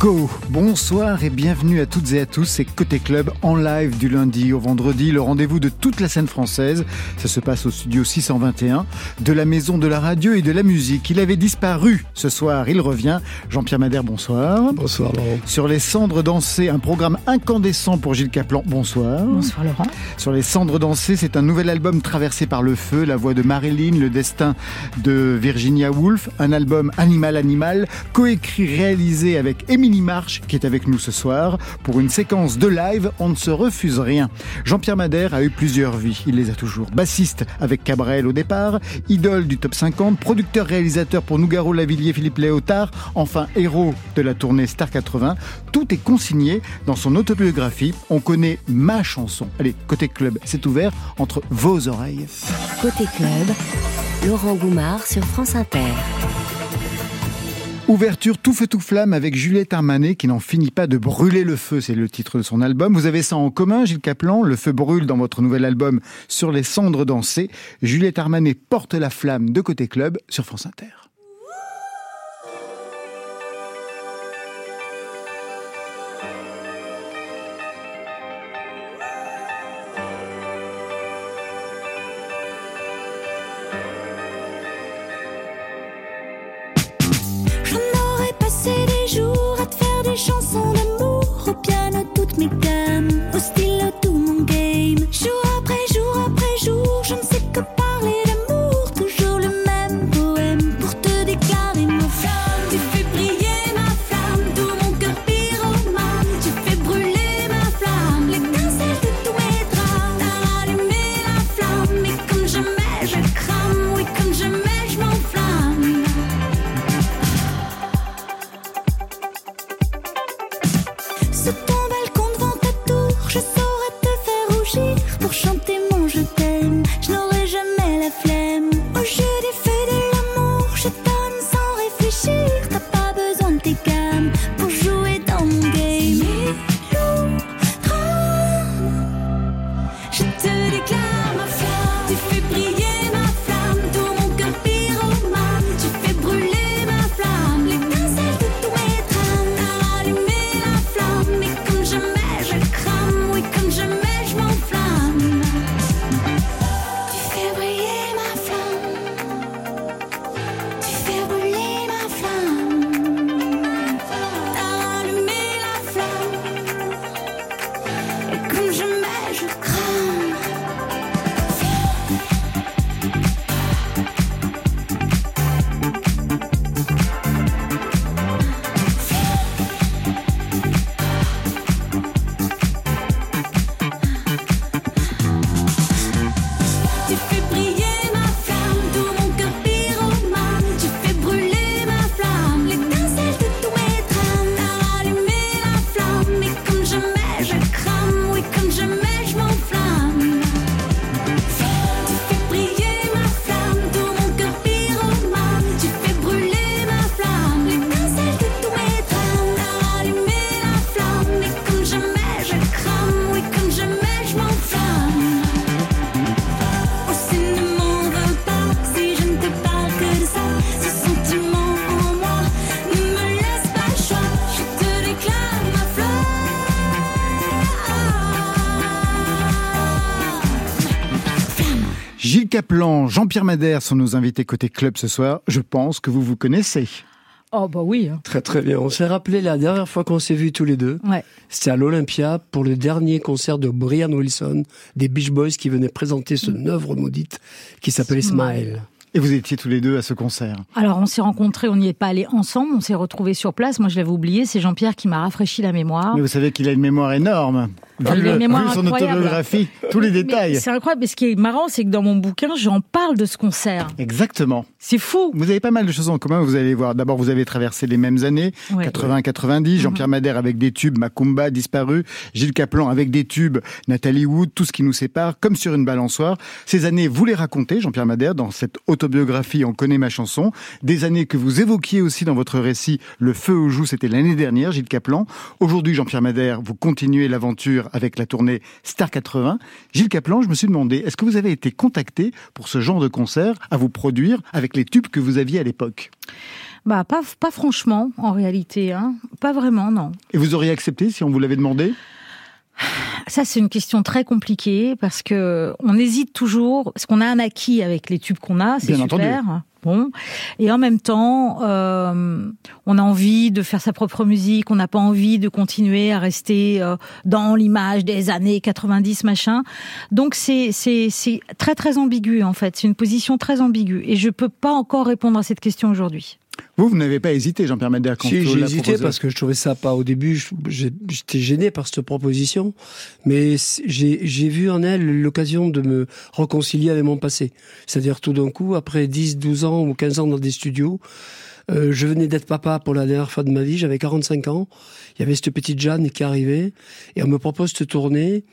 Go Bonsoir et bienvenue à toutes et à tous, c'est Côté Club en live du lundi au vendredi, le rendez-vous de toute la scène française. Ça se passe au studio 621 de la maison de la radio et de la musique. Il avait disparu ce soir, il revient. Jean-Pierre Madère, bonsoir. Bonsoir Laurent. Sur les cendres dansées, un programme incandescent pour Gilles Caplan, bonsoir. Bonsoir Laurent. Sur les cendres dansées, c'est un nouvel album traversé par le feu, la voix de Marilyn, le destin de Virginia Woolf, un album Animal Animal, coécrit, réalisé avec Émilie Marche qui est avec nous ce soir. Pour une séquence de live, on ne se refuse rien. Jean-Pierre Madère a eu plusieurs vies, il les a toujours. Bassiste avec Cabrel au départ, idole du top 50, producteur-réalisateur pour Nougaro Lavillier, Philippe Léotard, enfin héros de la tournée Star 80. Tout est consigné dans son autobiographie. On connaît ma chanson. Allez, côté club, c'est ouvert entre vos oreilles. Côté club, Laurent Goumard sur France Inter. Ouverture tout feu tout flamme avec Juliette Armanet qui n'en finit pas de brûler le feu, c'est le titre de son album. Vous avez ça en commun, Gilles Caplan, le feu brûle dans votre nouvel album Sur les cendres dansées. Juliette Armanet porte la flamme de côté club sur France Inter. Jean-Pierre Madère sont nos invités côté club ce soir. Je pense que vous vous connaissez. Oh bah oui. Hein. Très très bien. On s'est rappelé la dernière fois qu'on s'est vus tous les deux. Ouais. C'était à l'Olympia pour le dernier concert de Brian Wilson des Beach Boys qui venait présenter son œuvre maudite qui s'appelait Smile. Et vous étiez tous les deux à ce concert Alors on s'est rencontrés, on n'y est pas allés ensemble, on s'est retrouvés sur place. Moi je l'avais oublié, c'est Jean-Pierre qui m'a rafraîchi la mémoire. Mais vous savez qu'il a une mémoire énorme. Une mémoire Vu son autobiographie, tous les détails. C'est incroyable. Mais ce qui est marrant, c'est que dans mon bouquin, j'en parle de ce concert. Exactement. C'est fou. Vous avez pas mal de choses en commun, vous allez voir. D'abord, vous avez traversé les mêmes années, Ouais. 80-90, Jean-Pierre Madère avec des tubes, Macumba, disparu, Gilles Caplan avec des tubes, Nathalie Wood, tout ce qui nous sépare, comme sur une balançoire. Ces années, vous les racontez, Jean-Pierre Madère, dans cette autobiographie On connaît ma chanson. Des années que vous évoquiez aussi dans votre récit, Le feu aux joues, c'était l'année dernière, Gilles Caplan. Aujourd'hui, Jean-Pierre Madère, vous continuez l'aventure avec la tournée Star 80. Gilles Caplan, je me suis demandé, est-ce que vous avez été contacté pour ce genre de concert à vous produire avec les tubes que vous aviez à l'époque? Bah, pas, pas franchement, en réalité. Hein. Pas vraiment, non. Et vous auriez accepté si on vous l'avait demandé? Ça, c'est une question très compliquée parce que on hésite toujours, parce qu'on a un acquis avec les tubes qu'on a, c'est super. Bon, et en même temps, euh, on a envie de faire sa propre musique, on n'a pas envie de continuer à rester euh, dans l'image des années 90 machin. Donc c'est c'est c'est très très ambigu en fait. C'est une position très ambiguë et je peux pas encore répondre à cette question aujourd'hui. Vous, vous n'avez pas hésité, Jean-Pierre Madère, quand Si, j'ai hésité proposé parce que je trouvais ça pas au début. J'étais gêné par cette proposition, mais j'ai vu en elle l'occasion de me réconcilier avec mon passé. C'est-à-dire tout d'un coup, après 10, 12 ans ou 15 ans dans des studios, euh, je venais d'être papa pour la dernière fois de ma vie, j'avais 45 ans. Il y avait cette petite Jeanne qui arrivait et on me propose de tourner.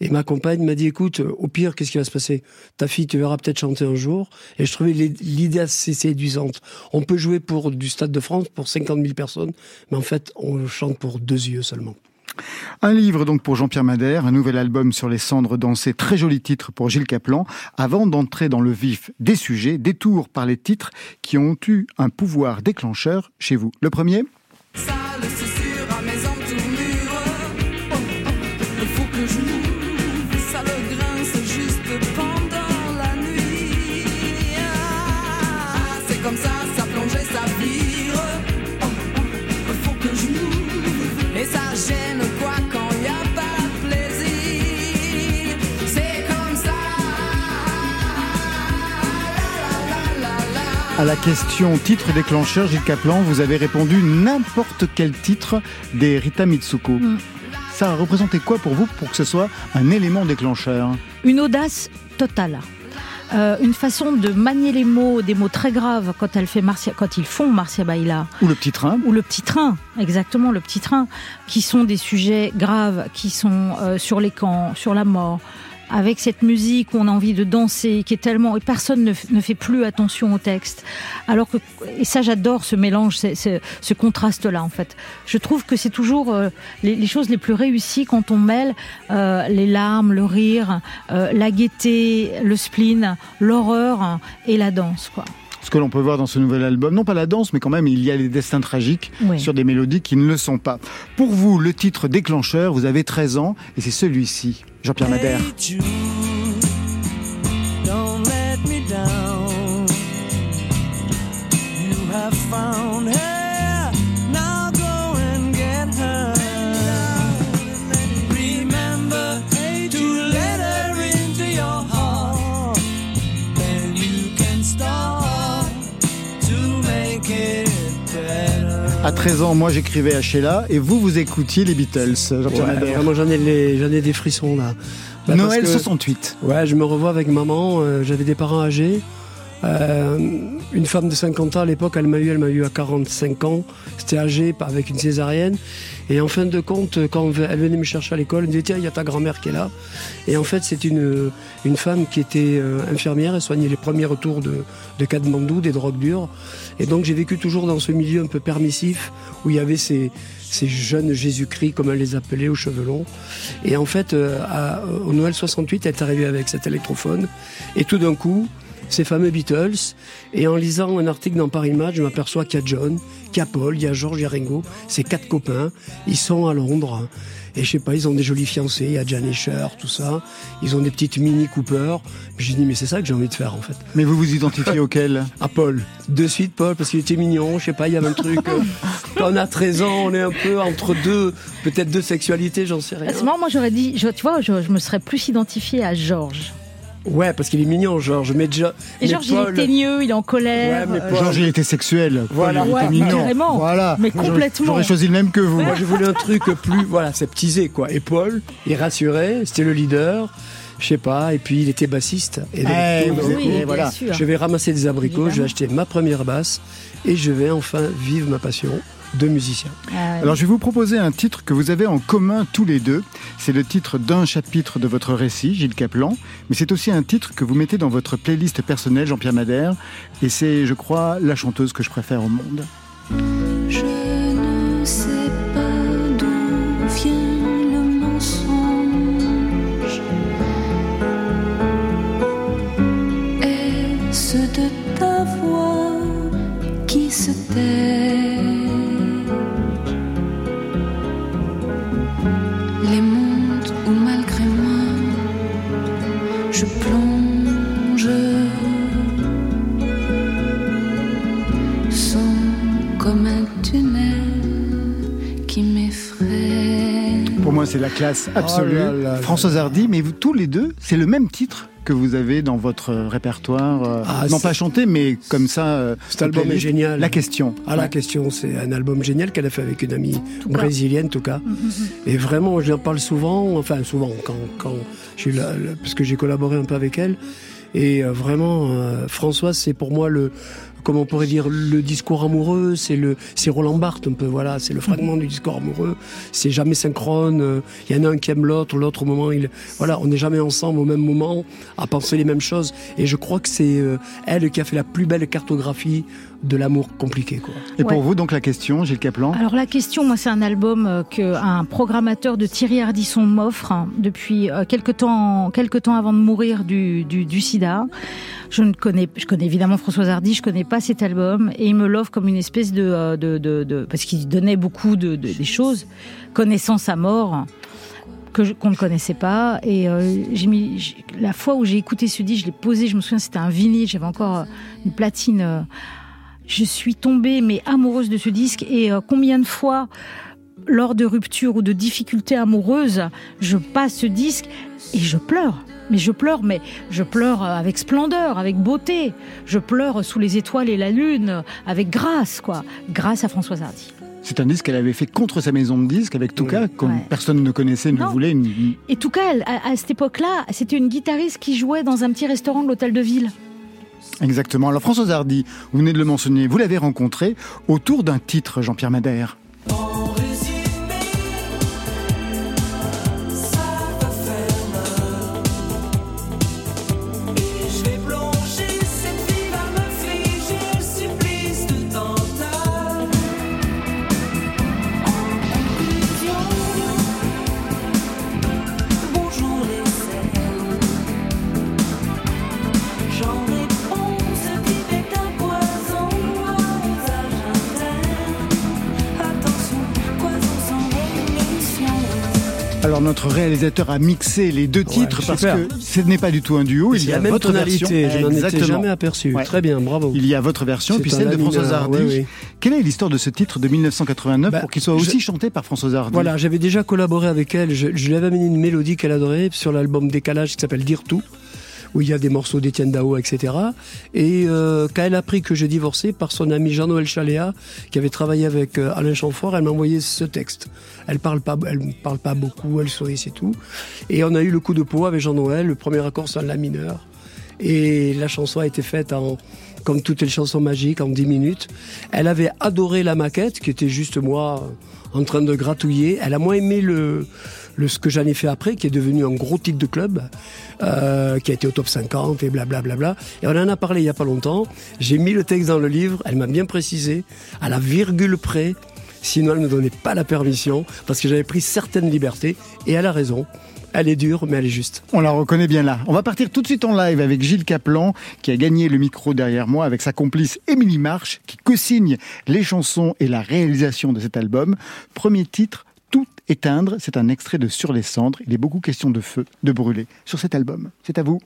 Et ma compagne m'a dit, écoute, au pire, qu'est-ce qui va se passer? Ta fille te verra peut-être chanter un jour. Et je trouvais l'idée assez séduisante. On peut jouer pour du Stade de France pour 50 000 personnes, mais en fait, on chante pour deux yeux seulement. Un livre donc pour Jean-Pierre Madère, un nouvel album sur les cendres dansées, très joli titre pour Gilles Caplan. Avant d'entrer dans le vif des sujets, détour par les titres qui ont eu un pouvoir déclencheur chez vous. Le premier? À la question titre déclencheur, Gilles Caplan, vous avez répondu n'importe quel titre des Rita Mitsuko. Mm. Ça a représenté quoi pour vous pour que ce soit un élément déclencheur? Une audace totale. Euh, une façon de manier les mots, des mots très graves quand elle fait Marcia, quand ils font Marcia Baila. Ou le petit train ou le petit train, exactement le petit train, qui sont des sujets graves, qui sont euh, sur les camps, sur la mort, avec cette musique où on a envie de danser, qui est tellement et personne ne, ne fait plus attention au texte. Alors que et ça j'adore ce mélange, ce, ce, contraste-là en fait. Je trouve que c'est toujours euh, les, les choses les plus réussies quand on mêle euh, les larmes, le rire, euh, la gaieté, le spleen, l'horreur et la danse quoi. Ce que l'on peut voir dans ce nouvel album, non pas la danse, mais quand même, il y a les destins tragiques Oui. sur des mélodies qui ne le sont pas. Pour vous, le titre déclencheur, vous avez 13 ans, et c'est celui-ci, Jean-Pierre Madère. Hey À 13 ans, moi j'écrivais à Sheila, et vous, vous écoutiez les Beatles, Ouais, vraiment, j'en ai, les- j'en ai des frissons là. Bah, Noël que- 68. Ouais, je me revois avec maman. euh, J'avais des parents âgés. Euh, une femme de 50 ans à l'époque, elle m'a eu, elle m'a eu à 45 ans. C'était âgé, avec une césarienne. Et en fin de compte, quand elle venait me chercher à l'école, elle me disait tiens, il y a ta grand-mère qui est là. Et en fait, c'est une une femme qui était euh, infirmière et soignait les premiers retours de de des drogues dures. Et donc j'ai vécu toujours dans ce milieu un peu permissif où il y avait ces ces jeunes Jésus-Christ, comme elle les appelait, aux cheveux longs. Et en fait, euh, au Noël 68, elle est arrivée avec cet électrophone. Et tout d'un coup, ces fameux Beatles. Et en lisant un article dans Paris Match, je m'aperçois qu'il y a John, qu'il y a Paul, il y a George, il y a Ringo. Ces quatre copains. Ils sont à Londres. Et je sais pas, ils ont des jolis fiancés. Il y a Jan Escher, tout ça. Ils ont des petites Mini Cooper. J'ai dit, mais c'est ça que j'ai envie de faire, en fait. Mais vous vous identifiez auquel? À Paul. De suite, Paul, parce qu'il était mignon. Je sais pas, il y avait un truc. quand on a 13 ans, on est un peu entre deux, peut-être deux sexualités, j'en sais rien. À ce moment, moi, j'aurais dit, je- tu vois, je, je me serais plus identifiée à Georges. Ouais, parce qu'il est mignon, Georges. Mais déjà. Et Georges, il est teigneux, il est en colère. Ouais, euh, Paul- Georges, il était sexuel. Voilà. Paul, il était mignon. carrément. Voilà. Mais J'aurais- complètement. J'aurais choisi le même que vous. Moi, j'ai voulu un truc plus, voilà, septisé, quoi. Et Paul, il rassurait, c'était le leader, je sais pas, et puis il était bassiste. Et donc, Eh, oui, voilà. sûr. je vais ramasser des abricots, je vais acheter ma première basse, et je vais enfin vivre ma passion de musicien. euh, Alors je vais vous proposer un titre que vous avez en commun tous les deux. C'est le titre d'un chapitre de votre récit, Gilles Caplan, mais c'est aussi un titre que vous mettez dans votre playlist personnelle, Jean-Pierre Madère, et c'est, je crois, la chanteuse que je préfère au monde. Je ne sais pas d'où vient le mensonge. Est-ce de ta voix qui se tait? Sont comme un tunnel qui m'effraie. Pour moi, c'est la classe absolue. Oh là là là Françoise Hardy, mais vous, tous les deux, c'est le même titre que vous avez dans votre répertoire. euh, Ah, non pas chanté, mais comme ça. euh, Cet album est génial. La question. Ah, la Ouais. question, c'est un album génial qu'elle a fait avec une amie brésilienne, en tout cas. mm, mm, mm. Et vraiment, je en parle souvent, enfin souvent, quand, quand parce que j'ai collaboré un peu avec elle. Et euh, vraiment, euh, Françoise, c'est pour moi le, comment on pourrait dire, le discours amoureux, c'est le, c'est Roland Barthes un peu, voilà, c'est le fragment du discours amoureux. C'est jamais synchrone. euh, Il y en a un qui aime l'autre, l'autre au moment, il, voilà, on n'est jamais ensemble au même moment à penser les mêmes choses. Et je crois que c'est euh, elle qui a fait la plus belle cartographie de l'amour compliqué, quoi. Et pour vous, donc la question, Gilles Caplan Alors la question, moi, c'est un album euh, que un programmateur de Thierry Ardisson m'offre hein, depuis euh, quelque temps, quelque temps avant de mourir du, du, du SIDA. Je ne connais, je connais évidemment Françoise Hardy, je connais pas cet album et il me l'offre comme une espèce de, euh, de, de, de- parce qu'il donnait beaucoup de, de- des choses, connaissance à mort que qu'on ne connaissait pas et euh, j'ai mis la fois où j'ai écouté ce disque, je l'ai posé, je me souviens c'était un vinyle, j'avais encore une platine. euh, je suis tombée mais amoureuse de ce disque et euh, combien de fois lors de ruptures ou de difficultés amoureuses, je passe ce disque et je pleure. Mais je pleure, mais je pleure avec splendeur, avec beauté. Je pleure sous les étoiles et la lune, avec grâce, quoi. Grâce à Françoise Hardy. C'est un disque qu'elle avait fait contre sa maison de disques avec Touka, comme Ouais. personne ne connaissait, ne Non. voulait. Une... Et tout cas, elle, à, à cette époque-là, c'était une guitariste qui jouait dans un petit restaurant de l'hôtel de ville. Exactement. Alors Françoise Hardy, vous venez de le mentionner, vous l'avez rencontrée autour d'un titre, Jean-Pierre Madère. Notre réalisateur a mixé les deux titres parce que ce n'est pas du tout un duo. Il, y a la même votre version. tonalité, je n'en étais jamais aperçu. Ouais. Très bien, bravo. Il y a votre version et puis celle de Françoise Hardy. oui. Quelle est l'histoire de ce titre de 1989 Bah, pour qu'il soit je- aussi chanté par Françoise Hardy Voilà, j'avais déjà collaboré avec elle. Je, je lui avais amené une mélodie qu'elle adorait sur l'album Décalage qui s'appelle Dire tout, où il y a des morceaux d'Étienne Dao, etc. Et euh, quand elle a appris que j'ai divorcé par son ami Jean-Noël Chaléa, qui avait travaillé avec euh, Alain Chamfort, elle m'a envoyé ce texte. Elle parle pas, elle parle pas beaucoup, elle sourit, c'est tout. Et on a eu le coup de peau avec Jean-Noël. Le premier accord c'est un la mineur. Et la chanson a été faite en, comme toutes les chansons magiques, en 10 minutes. Elle avait adoré la maquette, qui était juste moi en train de gratouiller. Elle a moins aimé le, le ce que j'en ai fait après, qui est devenu un gros titre de club, euh, qui a été au top 50 et blablabla. Bla bla. Et on en a parlé il y a pas longtemps. J'ai mis le texte dans le livre. Elle m'a bien précisé, à la virgule près. Sinon, elle ne donnait pas la permission, parce que j'avais pris certaines libertés. Et elle a raison. Elle est dure, mais elle est juste. On la reconnaît bien là. On va partir tout de suite en live avec Gilles Caplan, qui a gagné le micro derrière moi avec sa complice Émilie March, qui co-signe les chansons et la réalisation de cet album. Premier titre, Tout éteindre. C'est un extrait de Sur les cendres. Il est beaucoup question de feu, de brûler sur cet album. C'est à vous.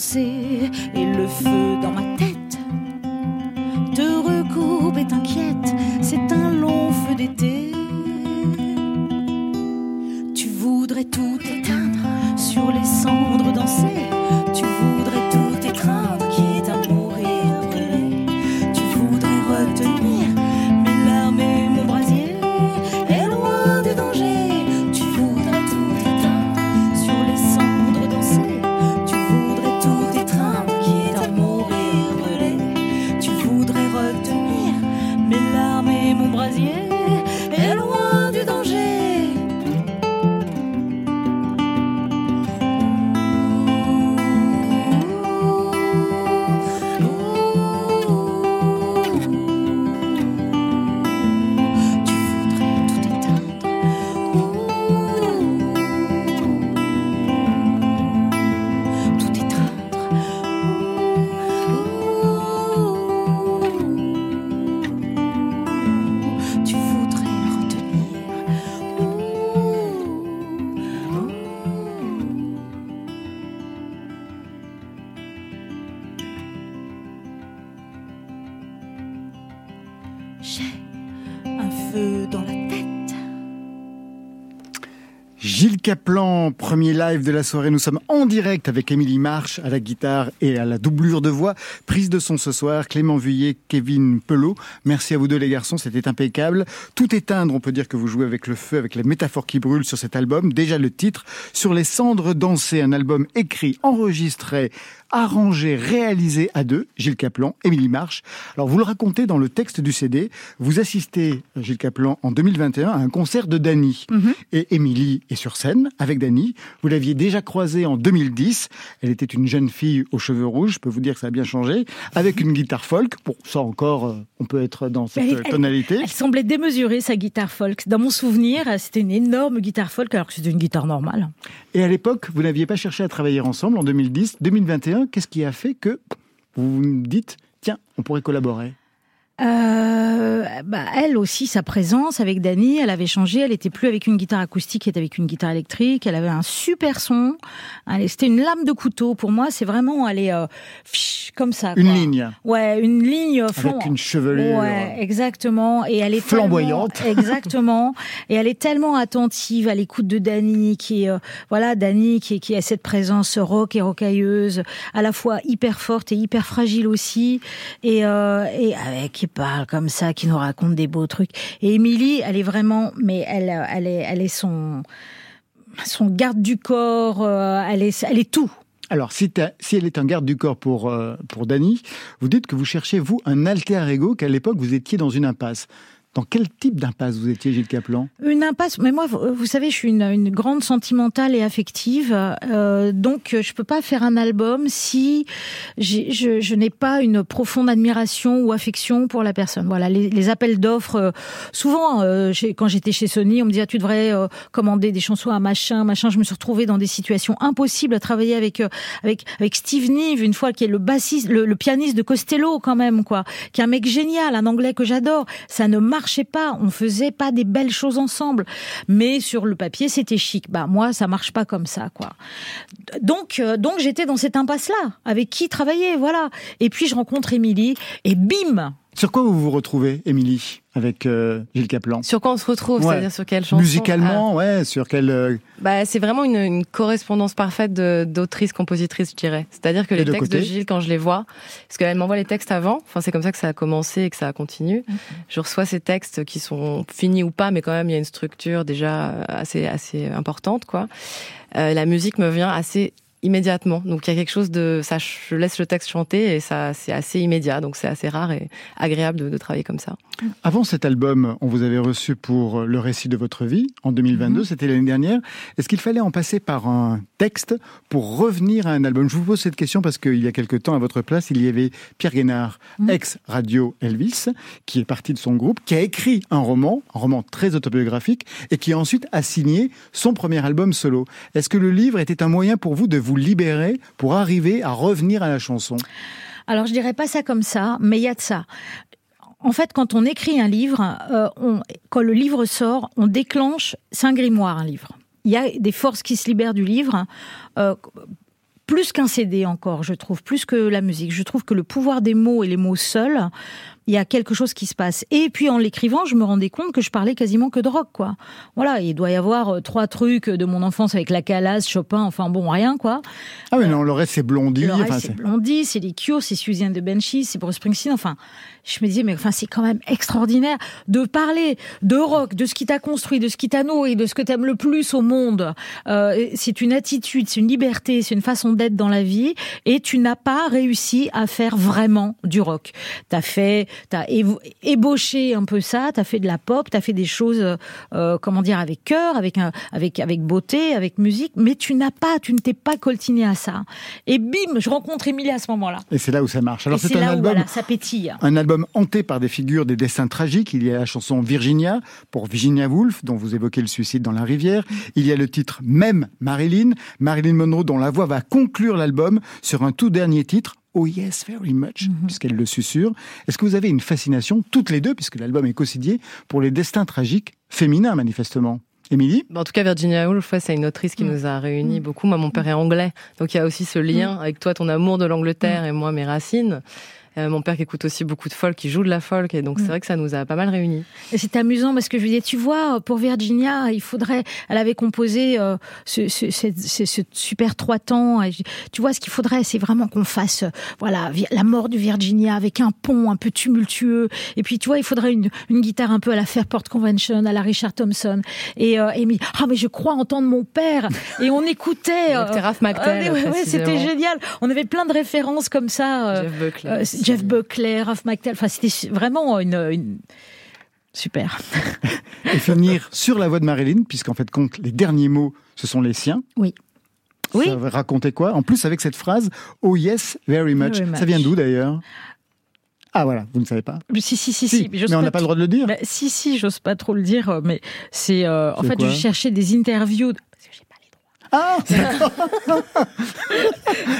pensée Caplan, premier live de la soirée. Nous sommes en direct avec Émilie March à la guitare et à la doublure de voix. Prise de son ce soir, Clément Vuillet, Kevin Pelot. Merci à vous deux les garçons, c'était impeccable. Tout éteindre, on peut dire que vous jouez avec le feu, avec la métaphore qui brûle sur cet album. Déjà le titre, Sur les cendres dansées, un album écrit, enregistré, arrangé, réalisé à deux, Gilles Caplan, Émilie March. Alors vous le racontez dans le texte du CD, vous assistez, Gilles Caplan, en 2021 à un concert de Dany. Et Émilie est sur scène avec Dany. Vous l'aviez déjà croisée en 2010. Elle était une jeune fille aux cheveux rouges, je peux vous dire que ça a bien changé, avec une guitare folk. Bon, ça encore, euh, on peut être dans cette Elle- euh, elle- tonalité. Elle semblait démesurée, sa guitare folk. Dans mon souvenir, c'était une énorme guitare folk, alors que c'était une guitare normale. Et à l'époque, vous n'aviez pas cherché à travailler ensemble en 2010. 2021, qu'est-ce qui a fait que vous vous dites, tiens, on pourrait collaborer? Euh, bah, elle aussi, sa présence avec Dani, elle avait changé. Elle était plus avec une guitare acoustique, elle était avec une guitare électrique. Elle avait un super son. Elle- C'était une lame de couteau. Pour moi, c'est vraiment, elle est euh, comme ça. Une quoi. ligne Ouais, une ligne flan- avec une chevelure. Ouais, exactement. Et elle est Flamboyante. exactement. Et elle est tellement attentive à l'écoute de Dani, qui est, euh, voilà, Dani, qui, qui a cette présence rock et rocailleuse, à la fois hyper forte et hyper fragile aussi, et, euh, et avec parle comme ça, qui nous raconte des beaux trucs. Et Émilie, elle est vraiment, mais elle, elle est, elle est son, son garde du corps. euh, elle est, elle est tout. Alors, si elle est un garde du corps pour, euh, pour Dany, vous dites que vous cherchez, vous, un alter ego, qu'à l'époque, vous étiez dans une impasse. Dans quel type d'impasse vous étiez, Gilles Caplan Une impasse. Mais moi, vous savez, je suis une, grande sentimentale et affective. euh, donc, je peux pas faire un album si je, n'ai pas une profonde admiration ou affection pour la personne. Voilà, les, appels d'offres. euh, souvent, euh, quand j'étais chez Sony, on me disait ah, tu devrais euh, commander des chansons à machin, machin. Je me suis retrouvée dans des situations impossibles à travailler avec euh, avec Steve Nive une fois qui est le bassiste, le, le pianiste de Costello quand même quoi, qui est un mec génial, un anglais que j'adore. Ça ne marchait pas, on faisait pas des belles choses ensemble, mais sur le papier c'était chic. Bah moi ça marche pas comme ça quoi. Donc euh, donc j'étais dans cette impasse là, avec qui travailler voilà. Et puis je rencontre Émilie et bim. Sur quoi vous vous retrouvez, Émilie, avec euh, Gilles Caplan Sur quoi on se retrouve, Ouais. c'est-à-dire sur quelle chanson? Musicalement, ouais, sur quel... euh, Ah, bah, C'est vraiment une, une correspondance parfaite de- d'autrice-compositrice, je dirais. C'est-à-dire que Et les de textes côté? De Gilles, quand je les vois, parce qu'elle m'envoie les textes avant, enfin c'est comme ça que ça a commencé et que ça continue. Je reçois ces textes qui sont finis ou pas, mais quand même il y a une structure déjà assez assez importante, quoi. Euh, la musique me vient assez immédiatement. Donc il y a quelque chose de ça, je laisse le texte chanter et ça c'est assez immédiat. Donc c'est assez rare et agréable de, de, travailler comme ça. Avant cet album, on vous avait reçu pour le récit de votre vie en 2022, mmh. c'était l'année dernière. Est-ce qu'il fallait en passer par un texte pour revenir à un album? Je vous pose cette question parce qu'il y a quelque temps à votre place, il y avait Pierre Guénard, mmh. ex Radio Elvis, qui est parti de son groupe, qui a écrit un roman, un roman très autobiographique, et qui ensuite a signé son premier album solo. Est-ce que le livre était un moyen pour vous de vous libérer pour arriver à revenir à la chanson Alors je dirais pas ça comme ça, mais il y a de ça. En fait, quand on écrit un livre, euh, on, quand le livre sort, on déclenche, c'est un grimoire, un livre. Il y a des forces qui se libèrent du livre. Euh, plus qu'un CD encore, je trouve, plus que la musique. Je trouve que le pouvoir des mots et les mots seuls il y a quelque chose qui se passe. Et puis en l'écrivant, je me rendais compte que je parlais quasiment que de rock, quoi. Voilà, il doit y avoir euh, trois trucs de mon enfance avec la Calas, Chopin, enfin bon, rien, quoi. Ah mais non, le reste c'est Blondie. Le reste enfin, c'est Blondie, c'est les Cure, c'est Suzanne de Benchy, c'est Bruce Springsteen, enfin, je me disais, mais enfin, c'est quand même extraordinaire de parler de rock, de ce qui t'a construit, de ce qui t'a nourri, de ce que t'aimes le plus au monde. Euh, c'est une attitude, c'est une liberté, c'est une façon d'être dans la vie, et tu n'as pas réussi à faire vraiment du rock. T'as fait, t'as ébauché un peu ça, t'as fait de la pop, t'as fait des choses, euh, comment dire, avec cœur, avec un, avec avec beauté, avec musique, mais tu n'as pas, tu ne t'es pas coltiné à ça. Et bim, je rencontre Emilie à ce moment-là. Et c'est là où ça marche. Alors c'est un là album, où voilà, ça pétille. un album hanté par des figures, des destins tragiques. Il y a la chanson Virginia pour Virginia Woolf, dont vous évoquez le suicide dans la rivière. Il y a le titre même Marilyn, Marilyn Monroe, dont la voix va conclure l'album sur un tout dernier titre, Oh yes, very much, Mhm. puisqu'elle le susurre. Est-ce que vous avez une fascination, toutes les deux, puisque l'album est co-signé, pour les destins tragiques féminins, manifestement? Émilie? En tout cas, Virginia Woolf, ouais, c'est une autrice qui Mm. nous a réunis beaucoup. Moi, mon père est anglais, donc il y a aussi ce lien avec toi, ton amour de l'Angleterre et moi, mes racines. Euh, mon père qui écoute aussi beaucoup de folk, qui joue de la folk, et donc c'est Mm. vrai que ça nous a pas mal réunis. Et c'est amusant parce que je lui disais, tu vois, pour Virginia, il faudrait, elle avait composé euh, ce, ce, ce, ce- super trois temps. Et je- tu vois, ce qu'il faudrait, c'est vraiment qu'on fasse, euh, voilà, la mort de Virginia avec un pont un peu tumultueux. Et puis, tu vois, il faudrait une, une guitare un peu à la Fairport Convention, à la Richard Thompson. Et euh, Amy, ah mais je crois entendre mon père. Et on écoutait. Donc, t'es Raph McTell, ah, ouais, c'était génial. On avait plein de références comme ça. euh, Jeff Buckley. Jeff Buckley, Ralph McTell. Enfin, c'était vraiment une, une... super. Et finir sur la voix de Marilyn, puisqu'en fait, compte, les derniers mots, ce sont les siens. Oui. Oui. Ça racontait quoi? En plus, avec cette phrase, Oh yes, very much. Very much. Ça vient d'où d'ailleurs? Ah voilà, vous ne savez pas. Si, si, si, Si, si. mais on n'a pas le droit de le dire. Bah, si, si, j'ose pas trop le dire, euh, mais c'est. euh, en fait, je cherchais des interviews. de- Parce que j'ai pas les droits. Ah.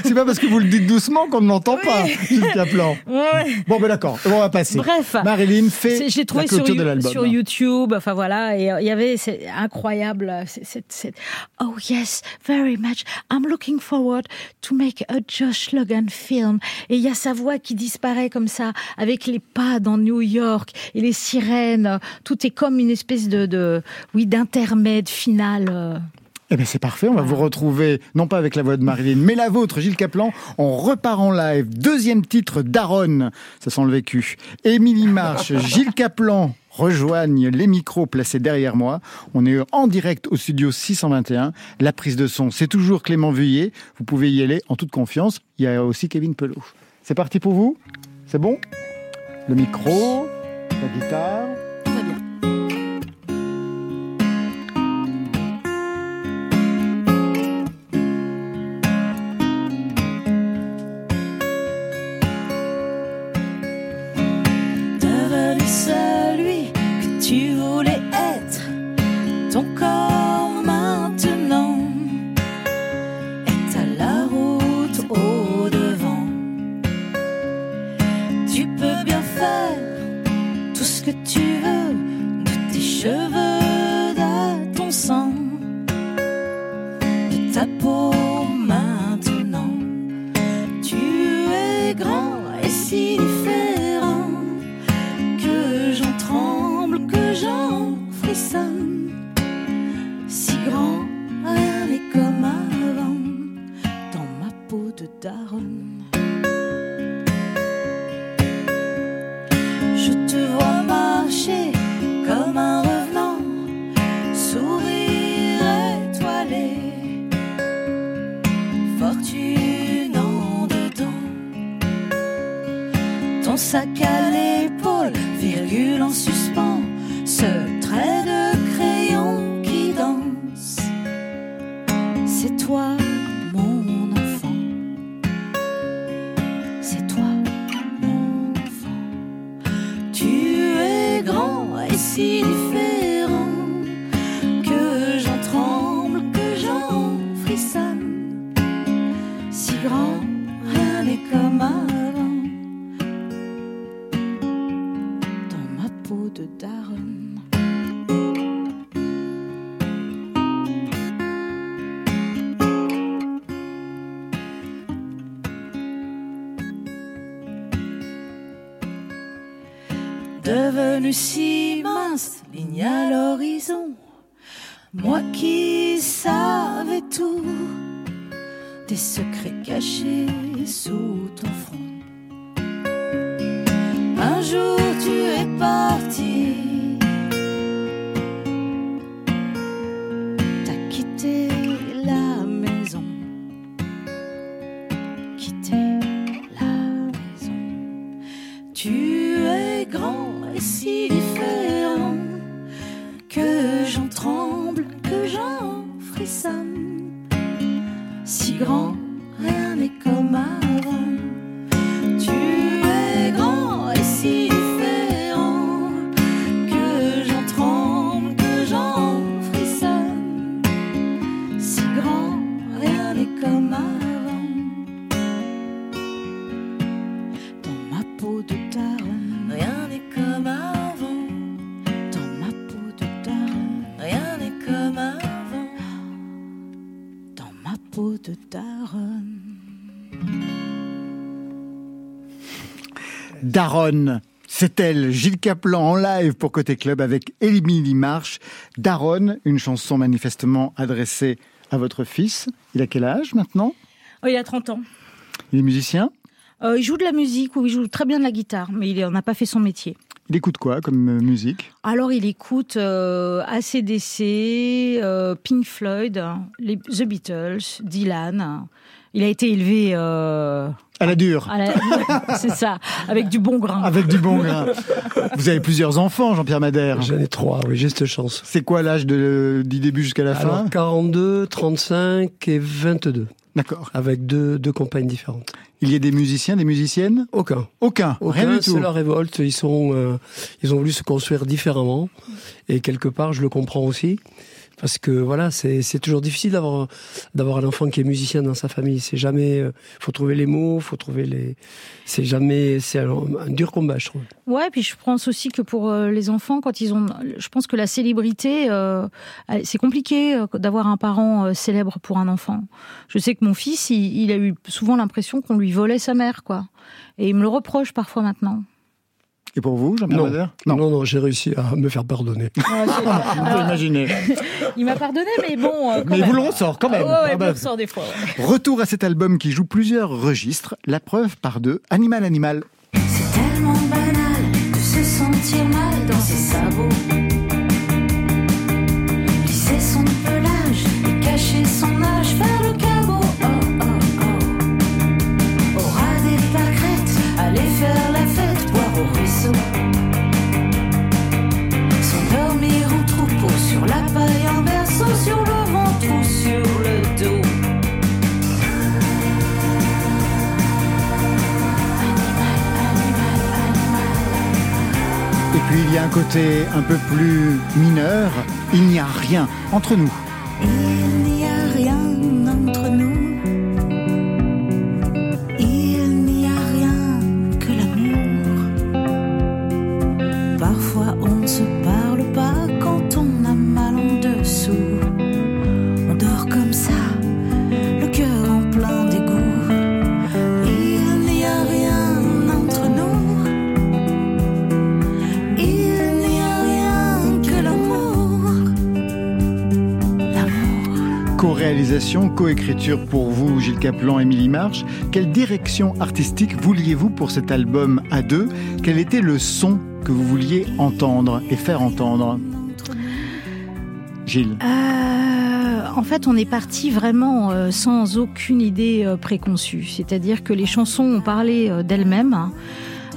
C'est pas parce que vous le dites doucement qu'on ne l'entend pas, Gilles Caplan. Ouais. Bon, ben d'accord, on va passer. Bref. Marilyn fait la trouvé sur, clôture de l'album. sur YouTube, enfin voilà, et euh, il y avait, c'est incroyable, euh, c'est- oh yes, very much, I'm looking forward to make a Josh Logan film. Et il y a sa voix qui disparaît comme ça, avec les pas dans New York, et les sirènes, euh, tout est comme une espèce de, de oui, d'intermède final. Eh bien, c'est parfait. On va vous retrouver, non pas avec la voix de Marilyn, mais la vôtre, Gilles Caplan. On repart en live. Deuxième titre d'Aaron. Ça sent le vécu. Émilie Marche, Gilles Caplan rejoignent les micros placés derrière moi. On est en direct au studio 621. La prise de son, c'est toujours Clément Vuillet. Vous pouvez y aller en toute confiance. Il y a aussi Kevin Pelot. C'est parti pour vous? C'est bon? Le micro, la guitare. De. Devenu si mince, ligne à l'horizon. Moi qui savais tout des secrets cachés sous ton front. Un jour Daronne. C'est elle, Gilles Caplan en live pour Côté Club avec Émilie Marche. Daronne, une chanson manifestement adressée à votre fils. Il a quel âge maintenant? Oh, il a 30 ans. Il est musicien? Euh, il joue de la musique ou il joue très bien de la guitare, mais il n'en a pas fait son métier. Il écoute quoi comme euh, musique? Alors il écoute euh, ACDC, euh, Pink Floyd, les, The Beatles, Dylan. Il a été élevé euh, À la dure, la- c'est ça, avec du bon grain. avec du bon grain. Vous avez plusieurs enfants, Jean-Pierre Madère. J'en ai trois, oui, j'ai cette chance. C'est quoi l'âge de- du début jusqu'à la fin Alors, 42, 35 et 22, D'accord. avec deux, deux compagnes différentes. Il y a des musiciens, des musiciennes Aucun. Aucun, rien Aucun, du tout. c'est la révolte. Ils sont, euh, ils ont voulu se construire différemment. Et quelque part, je le comprends aussi. Parce que voilà, c'est toujours difficile d'avoir d'avoir un enfant qui est musicien dans sa famille. C'est jamais, euh, faut trouver les mots, faut trouver les. C'est jamais, c'est un, dur combat, je trouve. Ouais, puis je pense aussi que pour euh, les enfants, quand ils ont, je pense que la célébrité, euh, c'est compliqué d'avoir un parent célèbre pour un enfant. Je sais que mon fils, il, il a eu souvent l'impression qu'on lui volait sa mère, quoi. Et il me le reproche parfois maintenant. Et pour vous, Jean-Pierre Non. Madère Non, non, j'ai réussi à me faire pardonner. Vous pouvez imaginer. il m'a pardonné, mais bon. euh, quand Mais même. vous le ressort quand même. Ouais, ouais, Ah bah, le ressors des fois. ouais. Retour à cet album qui joue plusieurs registres. La preuve par deux. Animal, animal. C'est tellement banal de se sentir mal dans ses sabots. Lisser son pelage Et puis il y a un côté un peu plus mineur. Il n'y a rien entre nous. Co-écriture pour vous, Gilles Caplan, Émilie Marche. Quelle direction artistique vouliez-vous pour cet album à deux? Quel était le son que vous vouliez entendre et faire entendre? Gilles Euh, en fait, on est parti vraiment euh, sans aucune idée euh, préconçue. C'est-à-dire que les chansons ont parlé d'elles-mêmes. hein.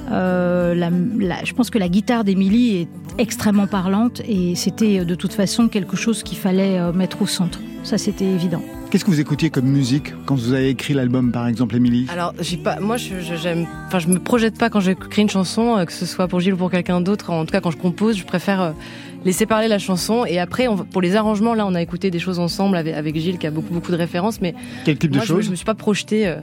Je pense que la guitare d'Émilie est extrêmement parlante et c'était de toute façon quelque chose qu'il fallait mettre au centre. Ça, c'était évident. Qu'est-ce que vous écoutiez comme musique quand vous avez écrit l'album, par exemple, Émilie? Alors, j'ai pas, moi, je, j'aime, enfin, je me projette pas quand j'écris une chanson, euh, que ce soit pour Gilles ou pour quelqu'un d'autre. En tout cas, quand je compose, je préfère euh, laisser parler la chanson. Et après, on, pour les arrangements, là, on a écouté des choses ensemble avec, avec Gilles, qui a beaucoup, beaucoup de références. Mais Quel type de moi, je, choses? je me suis pas projetée. Euh,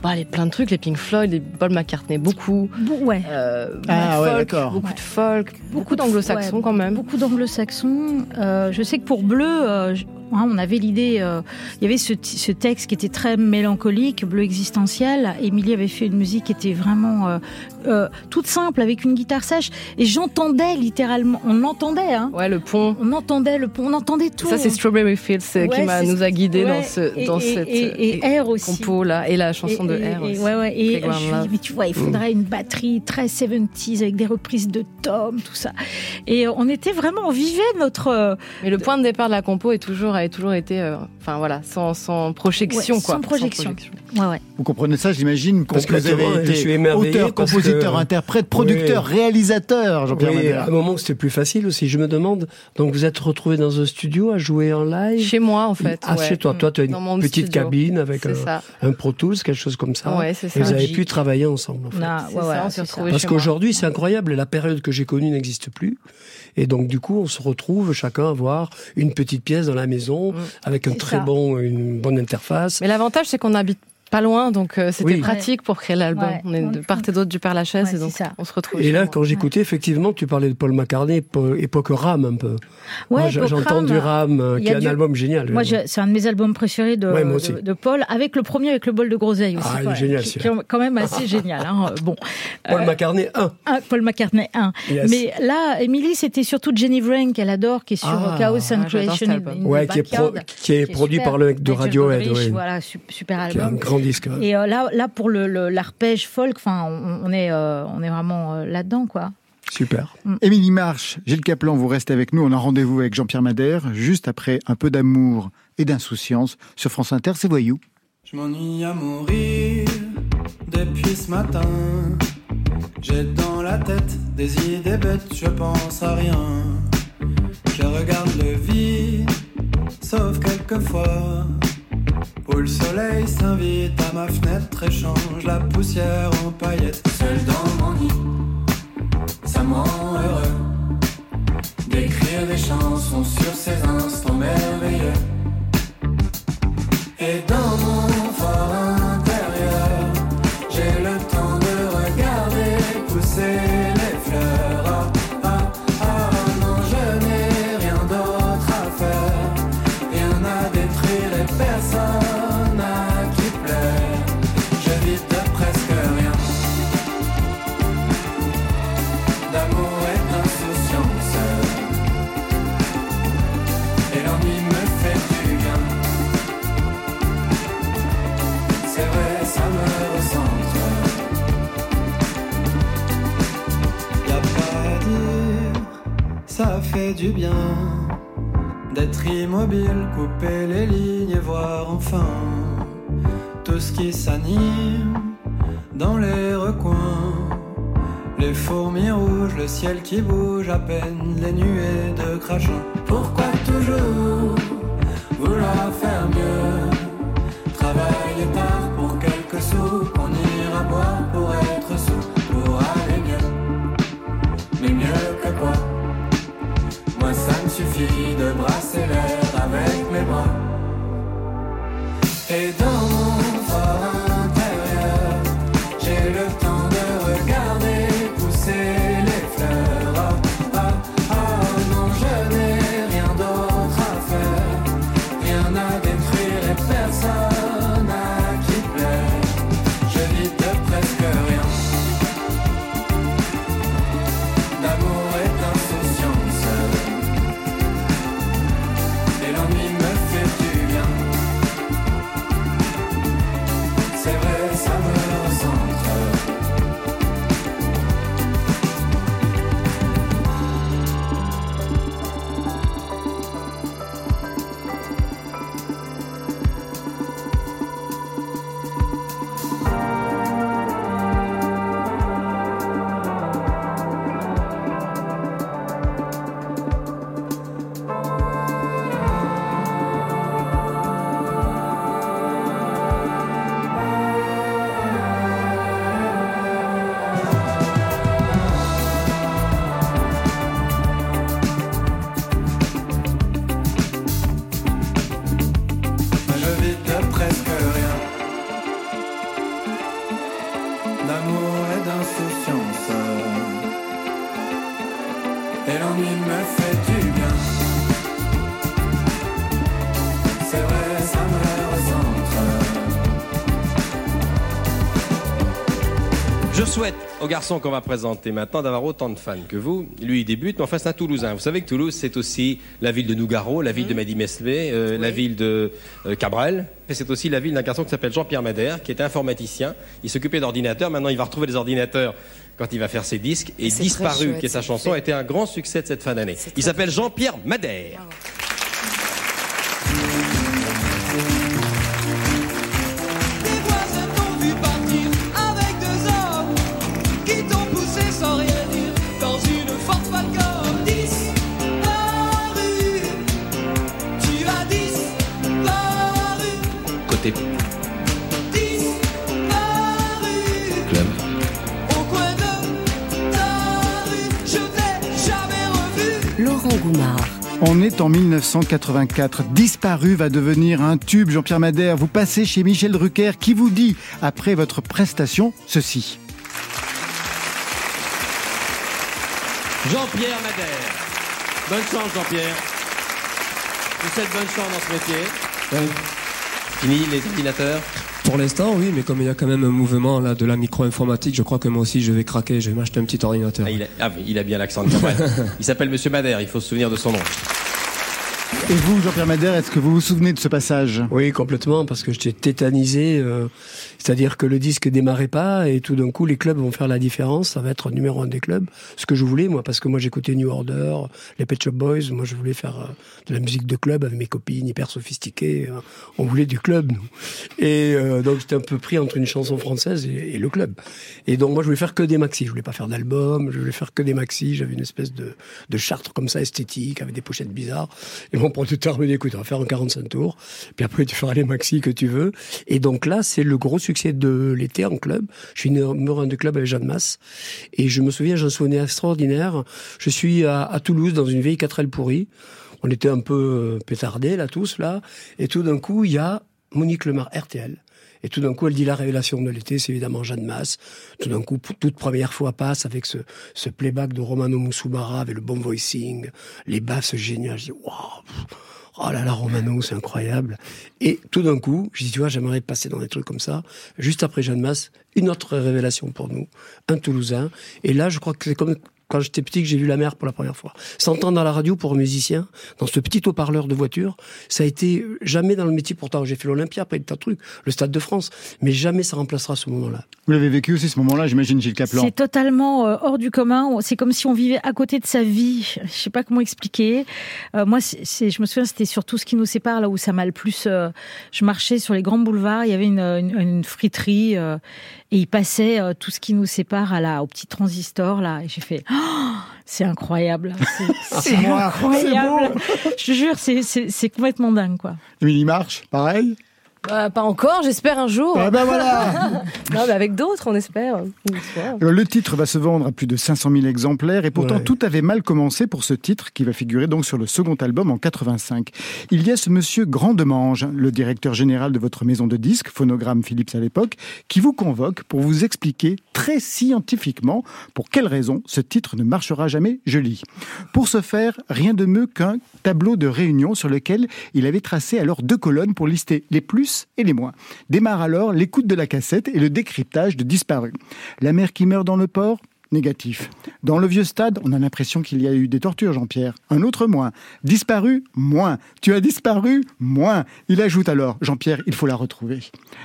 bah, les plein de trucs, les Pink Floyd, les Paul McCartney, beaucoup. Bon, ouais. Euh, Ah, ouais, folk, d'accord. Beaucoup Ouais. de folk, beaucoup d'anglo-saxons ouais, quand même. Beaucoup d'anglo-saxons. Euh, je sais que pour Bleu, euh, on avait l'idée, euh, il y avait ce, texte qui était très mélancolique, Bleu existentiel. Émilie avait fait une musique qui était vraiment euh, euh, toute simple, avec une guitare sèche. Et j'entendais littéralement, on l'entendait, hein. Ouais, le pont. On entendait le on entendait tout. Ça, c'est Strawberry Fields qui nous a guidés ouais, dans, ce, et- dans et- cette et- et Air aussi. compo là et la chanson de R aussi. ouais, ouais, et je dis, mais tu vois, il faudrait une batterie très 70s avec des reprises de Tom, tout ça. Et on était vraiment, on vivait notre. Mais le point de départ de la compo est toujours, a toujours été, euh, enfin voilà, sans, sans projection Ouais, quoi. sans projection. Ouais, ouais. Vous comprenez ça, j'imagine, parce que vous avez été auteur, compositeur, que- interprète, producteur, Oui. réalisateur, Jean-Pierre Oui, à un moment, c'était plus facile aussi. Je me demande, donc vous êtes retrouvé dans un studio à jouer en live Chez moi en fait. Ah, ouais. chez toi. Toi, tu as une petite studio. cabine avec un, Pro Tools, quelque chose comme ça. Ouais, c'est Et vous avez pu travailler ensemble. en fait. Non, ça, on s'est retrouvés Parce qu'aujourd'hui, c'est incroyable. La période que j'ai connue n'existe plus. Et donc, du coup, on se retrouve chacun à avoir une petite pièce dans la maison Mm. avec un très bon, une bonne interface. Mais l'avantage c'est qu'on habite pas loin, donc euh, c'était Oui. pratique pour créer l'album. Ouais. On est de part et d'autre du Père Lachaise, Ouais, et donc on se retrouve. Et là, moi. quand j'écoutais, effectivement, tu parlais de Paul McCartney, po- époque Ram un peu. Ouais, j'entends Ram, du Ram, euh, qui a est un du- album génial. Moi, je- c'est un de mes albums préférés de, Ouais, moi aussi. de, de Paul, avec le premier avec le bol de groseille aussi. Ah, il est génial, qui, est quand même assez génial. Hein. Bon, Paul Euh, McCartney 1. un, Paul McCartney 1. Yes. Mais là, Émilie, c'était surtout Jenny Wren qu'elle adore, qui est sur Ah, Chaos and Creation Ouais, qui est, produit par le mec de Radiohead. Voilà, su- super album. Grand disque. ouais. Et euh, là, là, pour le le- l'arpège folk, enfin, on, on est, euh, on est vraiment euh, là-dedans, quoi. Super. Émilie Marche, Gilles Caplan, vous restez avec nous. On a rendez-vous avec Jean-Pierre Madère, juste après un peu d'amour et d'insouciance sur France Inter, c'est Voyou. Je m'ennuie à mourir depuis ce matin. J'ai dans la tête des idées bêtes, je pense à rien. Je regarde le vide, sauf quelquefois. Où le soleil s'invite à ma fenêtre et change la poussière en paillettes. Seul dans mon lit, ça me rend heureux. D'écrire des chansons sur ces instants merveilleux. Et dans du bien d'être immobile, couper les lignes et voir enfin tout ce qui s'anime dans les recoins. Les fourmis rouges, le ciel qui bouge à peine, les nuées de crachin. Pourquoi toujours vouloir faire mieux? Et dans au garçon qu'on va présenter maintenant d'avoir autant de fans que vous. Lui, il débute, mais enfin, c'est un Toulousain. Vous savez que Toulouse, c'est aussi la ville de Nougaro, la ville de Madi Meslet, euh, la ville de euh, Cabrel. Et c'est aussi la ville d'un garçon qui s'appelle Jean-Pierre Madère, qui était informaticien. Il s'occupait d'ordinateurs. Maintenant, il va retrouver des ordinateurs quand il va faire ses disques. Et, Disparu, chouette, qui est sa chanson, a été un grand succès de cette fin d'année. Il s'appelle Jean-Pierre Madère. On est en 1984. Disparu va devenir un tube. Jean-Pierre Madère, vous passez chez Michel Drucker qui vous dit, après votre prestation, ceci. Jean-Pierre Madère. Bonne chance, Jean-Pierre. Je vous souhaite bonne chance dans ce métier. Fini les ordinateurs Pour l'instant, oui, mais comme il y a quand même un mouvement là de la micro-informatique, je crois que moi aussi je vais craquer, je vais m'acheter un petit ordinateur. ah, il, a, ah a bien l'accent de il s'appelle Monsieur Madère, il faut se souvenir de son nom. Et vous, Jean-Pierre Madère, est-ce que vous vous souvenez de ce passage? Oui, complètement, parce que j'étais tétanisé. euh, C'est-à-dire que le disque démarrait pas et tout d'un coup, les clubs vont faire la différence. Ça va être numéro un des clubs. Ce que je voulais, moi, parce que moi, j'écoutais New Order, les Pet Shop Boys. Moi, je voulais faire euh, de la musique de club avec mes copines hyper sophistiquées. euh, On voulait du club, nous. Et euh, donc, j'étais un peu pris entre une chanson française et, le club. Et donc, moi, je voulais faire que des maxis. Je voulais pas faire d'album. Je voulais faire que des maxis. J'avais une espèce de, de charte comme ça, esthétique, avec des pochettes bizarres. Mon producteur me dit, écoute, on va faire un 45 tours. Puis après, tu feras les maxi que tu veux. Et donc là, c'est le gros succès de l'été en club. Je suis un de club avec Jeanne Masse. Et je me souviens, j'ai un souvenir extraordinaire. Je suis à, Toulouse, dans une vieille 4L pourrie. On était un peu euh, pétardés, là, tous, là. Et tout d'un coup, il y a Monique Lemar, RTL. Et tout d'un coup, elle dit la révélation de l'été, c'est évidemment Jeanne Masse. Tout d'un coup, toute première fois passe avec ce, ce playback de Romano Musumara, avec le bon voicing, les basses géniales. Je dis, waouh, oh là là, Romano, c'est incroyable. Et tout d'un coup, je dis, tu vois, j'aimerais passer dans des trucs comme ça. Juste après Jeanne Masse, une autre révélation pour nous, un Toulousain. Et là, je crois que c'est comme quand j'étais petit que j'ai vu la mer pour la première fois. S'entendre à la radio pour un musicien, dans ce petit haut-parleur de voiture, ça a été jamais dans le métier. Pourtant, j'ai fait l'Olympia, après tas de trucs, le Stade de France, mais jamais ça remplacera ce moment-là. Vous l'avez vécu aussi ce moment-là, j'imagine, Gilles Caplan. C'est totalement euh, hors du commun. C'est comme si on vivait à côté de sa vie. Je sais pas comment expliquer. Euh, moi, c'est, c'est- je me souviens, c'était surtout ce qui nous sépare là où ça m'a le plus. euh, je marchais sur les grands boulevards. Il y avait une, une, une friterie euh, et il passait euh, tout ce qui nous sépare à la au petit transistor là. Et j'ai fait. Oh, c'est incroyable. C'est, incroyable. Je te jure, c'est complètement dingue quoi. Émilie Marche, pareil Bah, pas encore, j'espère un jour. Ah ben voilà non, mais avec d'autres, on espère. Alors, Le titre va se vendre à plus de 500 000 exemplaires et pourtant Ouais. tout avait mal commencé pour ce titre qui va figurer donc sur le second album en 85. Il y a ce monsieur Grandemange, le directeur général de votre maison de disques, Phonogramme Philips à l'époque, qui vous convoque pour vous expliquer très scientifiquement pour quelle raison ce titre ne marchera jamais, je lis. Pour ce faire, rien de mieux qu'un tableau de réunion sur lequel il avait tracé alors deux colonnes pour lister les plus et les moins. Démarre alors l'écoute de la cassette et le décryptage de disparu. La mère qui meurt dans le port? Négatif. Dans le vieux stade, on a l'impression qu'il y a eu des tortures, Jean-Pierre. Un autre moins. Disparu Moins. Tu as disparu Moins. Il ajoute alors, Jean-Pierre, il faut la retrouver.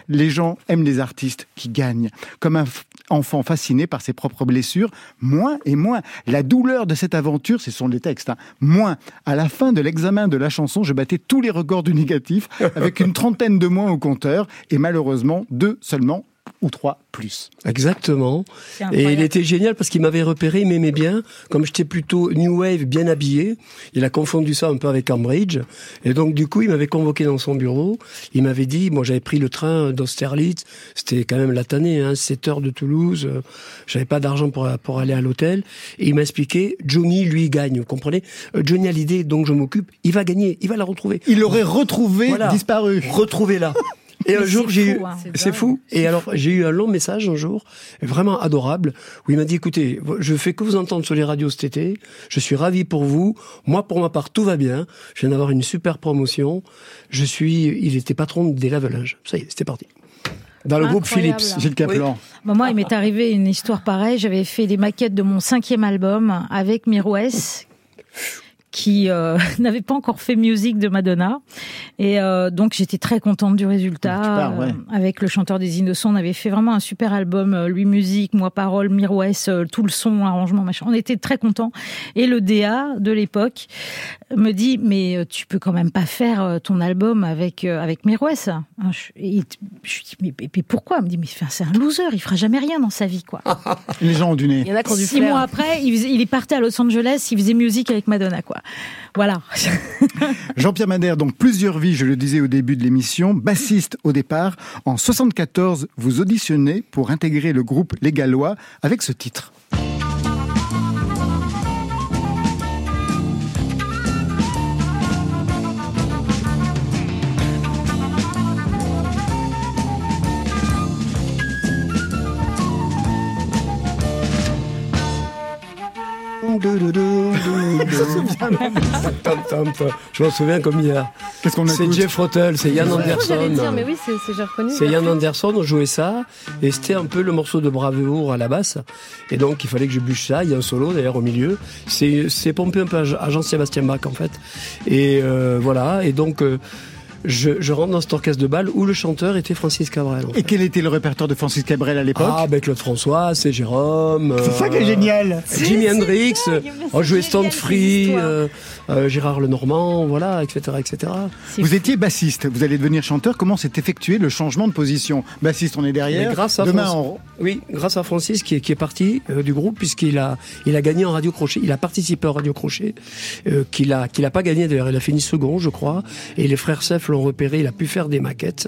Les gens aiment les artistes qui gagnent. Comme un enfant fasciné par ses propres blessures, moins et moins. La douleur de cette aventure, ce sont les textes, hein. moins. À la fin de l'examen de la chanson, je battais tous les records du négatif avec une trentaine de moins au compteur et malheureusement deux seulement ou trois plus. Exactement. Et il était génial parce qu'il m'avait repéré, il m'aimait bien. Comme j'étais plutôt new wave, bien habillé, il a confondu ça un peu avec Cambridge. Et donc, du coup, il m'avait convoqué dans son bureau. Il m'avait dit, moi, j'avais pris le train d'Austerlitz. C'était quand même la tannée, hein, 7 heures de Toulouse. J'avais pas d'argent pour, pour aller à l'hôtel. Et il m'a expliqué, Johnny, lui, gagne. Vous comprenez? Euh, Johnny a l'idée, donc je m'occupe. Il va gagner. Il va la retrouver. Il aurait retrouvé Voilà. disparu. Retrouvez-la. Et un jour, j'ai eu, hein. c'est fou. Et alors, j'ai eu un long message un jour, vraiment adorable, où il m'a dit, écoutez, je fais que vous entendre sur les radios cet été. Je suis ravi pour vous. Moi, pour ma part, tout va bien. Je viens d'avoir une super promotion. Je suis, il était patron des lave-linges. Ça y est, c'était parti. Dans le groupe. Philips. Gilles Caplan. Bah, moi, il m'est arrivé une histoire pareille. J'avais fait des maquettes de mon cinquième album avec Mirouès, qui euh, n'avait pas encore fait musique de Madonna. Et euh, donc, j'étais très contente du résultat. Ouais. Euh, avec le chanteur des Innocents, on avait fait vraiment un super album. euh, lui, musique, moi, parole, Mirouès, euh, tout le son, arrangement, machin. On était très contents. Et le DA de l'époque me dit, mais euh, tu peux quand même pas faire euh, ton album avec, euh, avec Mirouès. Hein, je- Et je lui dis, mais, pourquoi? Il me dit, mais c'est un loser, il fera jamais rien dans sa vie, quoi. Les gens ont du nez. Il y en a qui ont du Six flair. mois après, il, faisait- il est parti à Los Angeles, il faisait musique avec Madonna, quoi. Voilà. Jean-Pierre Madère, donc plusieurs vies, je le disais au début de l'émission, bassiste au départ. En 74, vous auditionnez pour intégrer le groupe Les Gallois avec ce titre. Je m'en souviens comme hier. Qu'est-ce qu'on C'est Jeff Rottel, c'est Yann Anderson. dire, mais oui, c'est, reconnu. C'est Yann Anderson, on jouait ça, et c'était un peu le morceau de bravoure à la basse. Et donc, il fallait que je bûche ça. Il y a un solo d'ailleurs au milieu. C'est, c'est pompé un peu à à Jean-Sébastien Bach en fait. Et euh, voilà. Et donc, euh, je, je rentre dans cet orchestre de bal où le chanteur était Francis Cabrel. en Et fait. quel était le répertoire de Francis Cabrel à l'époque Ah, ben Claude François, c'est Jérôme. C'est ça qui est euh, génial Jimi Hendrix, on jouait Stand Free, euh, euh, Gérard Lenormand, voilà, etc., etc. Vous fou. étiez bassiste, vous allez devenir chanteur. Comment s'est effectué le changement de position? Bassiste, on est derrière. Mais grâce à Demain, France- on... Oui, grâce à Francis qui est, qui est parti euh, du groupe puisqu'il a il a gagné en radio crochet, il a participé au radio crochet, euh, qu'il a qu'il a pas gagné d'ailleurs, il a fini second je crois, et les frères Seff l'ont repéré, il a pu faire des maquettes.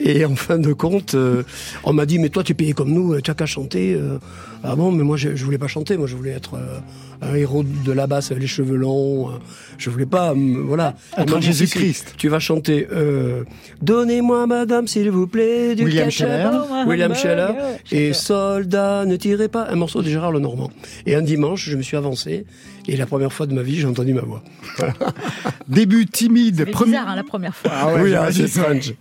Et en fin de compte, euh, on m'a dit mais toi tu es payé comme nous, tu as qu'à chanter. euh. ah bon, mais moi je, je voulais pas chanter, moi je voulais être euh, un héros de la basse avec les cheveux longs. euh, je voulais pas, voilà. Si, Jésus-Christ. Tu vas chanter. euh, Donnez-moi, madame, s'il vous plaît, du William. Scheller. William Scheller. Et Soldat, ne tirez pas. Un morceau de Gérard Lenormand. Et un dimanche, je me suis avancé. Et la première fois de ma vie, j'ai entendu ma voix. Début timide, C'est premier... bizarre, hein, la première fois. Ah ouais, oui, ah, c'est strange.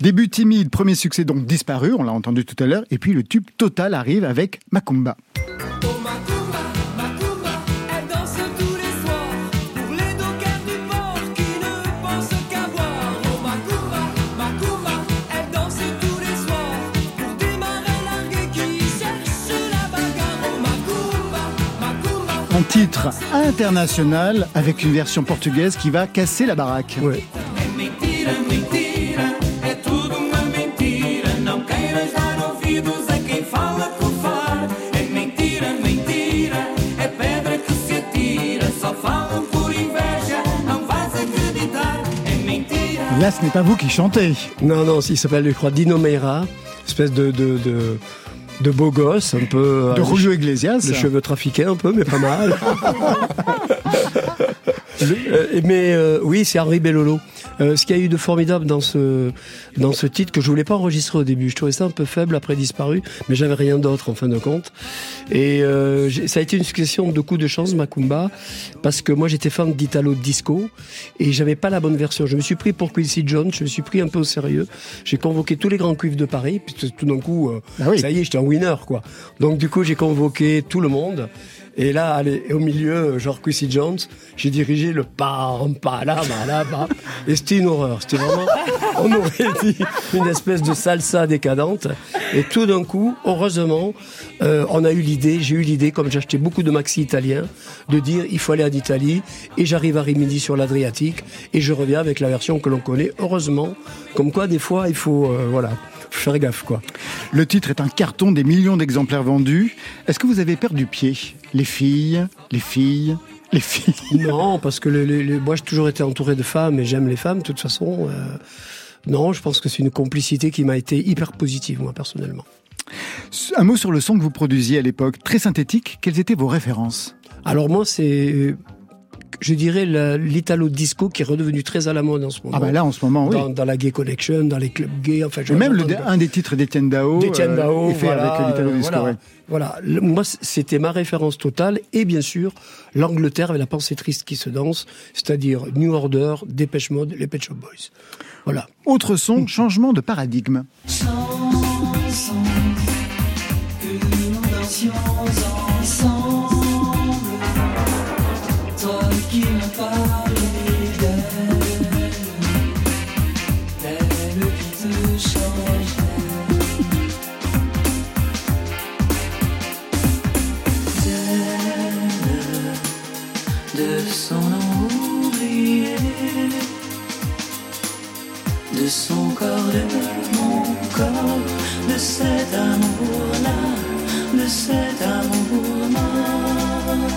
Début timide, premier succès donc disparu, on l'a entendu tout à l'heure, et puis le tube total arrive avec Macumba. Oh Macumba, En titre international, avec une version portugaise qui va casser la baraque. Ouais. Là, ce n'est pas vous qui chantez. Non, non, il s'appelle, je crois, Dino Meira. Espèce de, de, de, de beau gosse, un peu. De euh, Julio Iglesias. Les cheveux trafiqués un peu, mais pas mal. Euh, mais euh, oui, c'est Henri Bellolo. Euh, ce qu'il y a eu de formidable dans ce dans ce titre que je voulais pas enregistrer au début, je trouvais ça un peu faible après disparu, mais j'avais rien d'autre en fin de compte. Et euh, j'ai- ça a été une succession de coups de chance, Macumba, parce que moi j'étais fan d'Italo Disco et j'avais pas la bonne version. Je me suis pris pour Quincy Jones, je me suis pris un peu au sérieux. J'ai convoqué tous les grands cuivres de Paris, puis tout d'un coup, euh, Ah oui. ça y est, j'étais un winner quoi. Donc du coup j'ai convoqué tout le monde. Et là, allez, au milieu, genre Quincy Jones, j'ai dirigé le pam, la, pa. Et c'était une horreur. C'était vraiment, on aurait dit une espèce de salsa décadente. Et tout d'un coup, heureusement, euh, on a eu l'idée, j'ai eu l'idée, comme j'achetais beaucoup de maxi italiens, de dire il faut aller en Italie. Et j'arrive à Rimini sur l'Adriatique. Et je reviens avec la version que l'on connaît. Heureusement, comme quoi, des fois, il faut, euh, voilà, faut faire gaffe, quoi. Le titre est un carton, des millions d'exemplaires vendus. Est-ce que vous avez perdu pied Les filles, les filles, les filles? Non, parce que moi j'ai toujours été entouré de femmes et j'aime les femmes de toute façon. euh, non, je pense que c'est une complicité qui m'a été hyper positive moi personnellement. Un mot sur le son que vous produisiez à l'époque, très synthétique. Quelles étaient vos références? Alors moi c'est je dirais la- l'italo disco qui est redevenu très à la mode en ce moment. Ah bah là, en ce moment, oui. dans, dans la gay connection, dans les clubs gays, enfin. je- Et même le, j'entends- un des titres d'Étienne Dao, euh, Dao, est fait voilà, avec l'Italo euh, Disco. voilà. ouais. Voilà, Le- moi c'était ma référence totale et bien sûr l'Angleterre avec la pensée triste qui se danse, c'est-à-dire New Order, Dépêche Mode, les Pet Shop Boys. Voilà. Autre son, changement de paradigme. Chanson que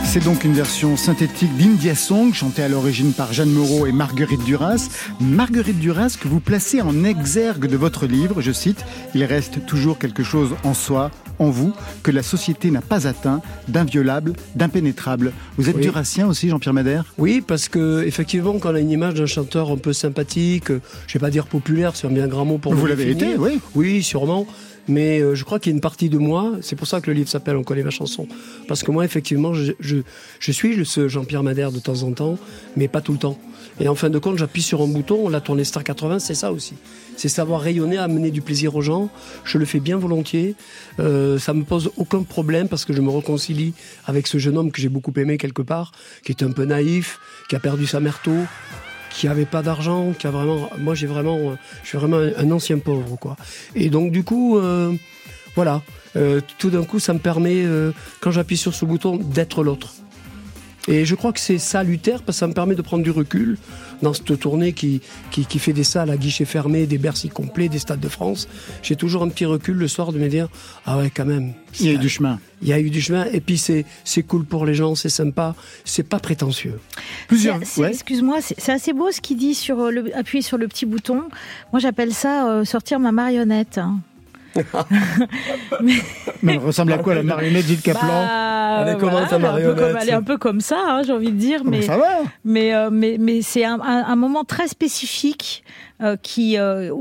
C'est donc une version synthétique d'India Song, chantée à l'origine par Jeanne Moreau et Marguerite Duras. Marguerite Duras, que vous placez en exergue de votre livre, je cite, Il reste toujours quelque chose en soi, en vous, que la société n'a pas atteint, d'inviolable, d'impénétrable. Vous êtes Oui. durassien aussi, Jean-Pierre Madère? Oui, parce que effectivement, quand on a une image d'un chanteur un peu sympathique, euh, je vais pas dire populaire, c'est un bien grand mot pour Vous le l'avez été, oui. Oui, sûrement. Mais euh, je crois qu'il y a une partie de moi, c'est pour ça que le livre s'appelle On connaît ma chanson. Parce que moi, effectivement, je, suis ce Jean-Pierre Madère de temps en temps, mais pas tout le temps. Et en fin de compte, j'appuie sur un bouton, la tournée Star 80, c'est ça aussi. C'est savoir rayonner, amener du plaisir aux gens. Je le fais bien volontiers. Euh, ça me pose aucun problème parce que je me réconcilie avec ce jeune homme que j'ai beaucoup aimé quelque part, qui est un peu naïf, qui a perdu sa mère tôt, qui avait pas d'argent, qui a vraiment, moi j'ai vraiment, euh, je suis vraiment un, ancien pauvre quoi. Et donc du coup, euh, voilà, Euh, tout d'un coup ça me permet, quand j'appuie sur ce bouton, d'être l'autre. Et je crois que c'est salutaire parce que ça me permet de prendre du recul dans cette tournée qui, qui, qui fait des salles à guichets fermés, des Bercy complets, des stades de France. J'ai toujours un petit recul le soir de me dire ah ouais quand même. Il y a eu du chemin. Il y a eu du chemin et puis c'est c'est cool pour les gens, c'est sympa, c'est pas prétentieux. Plusieurs. Ouais. Excuse-moi, c'est c'est assez beau ce qu'il dit sur euh, le, appuyer sur le petit bouton. Moi, j'appelle ça euh, sortir ma marionnette. hein. Mais elle ressemble à quoi la marionnette Gilles Caplan Bah, Elle est comment, ta un peu marionnette comme- Elle est un peu comme ça, hein, j'ai envie de dire. Bon, Mais, Ça va mais, euh, mais, mais c'est un, un- un moment très spécifique euh, qui, euh,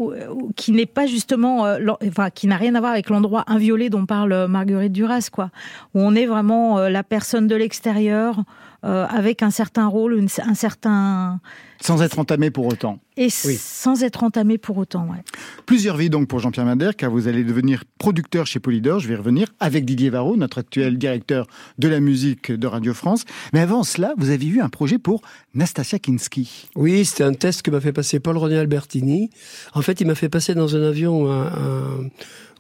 qui n'est pas justement, euh, enfin, qui n'a rien à voir avec l'endroit inviolé dont parle Marguerite Duras, quoi. Où on est vraiment euh, la personne de l'extérieur euh, avec un certain rôle, une- un certain Sans être entamé pour autant. et sans être entamé pour autant. Ouais. Plusieurs vies donc pour Jean-Pierre Madère, car vous allez devenir producteur chez Polydor, je vais y revenir, avec Didier Varro, notre actuel directeur de la musique de Radio France. Mais avant cela, vous avez eu un projet pour Nastasia Kinski. Oui, c'était un test que m'a fait passer Paul René Albertini. En fait, il m'a fait passer dans un avion un, un-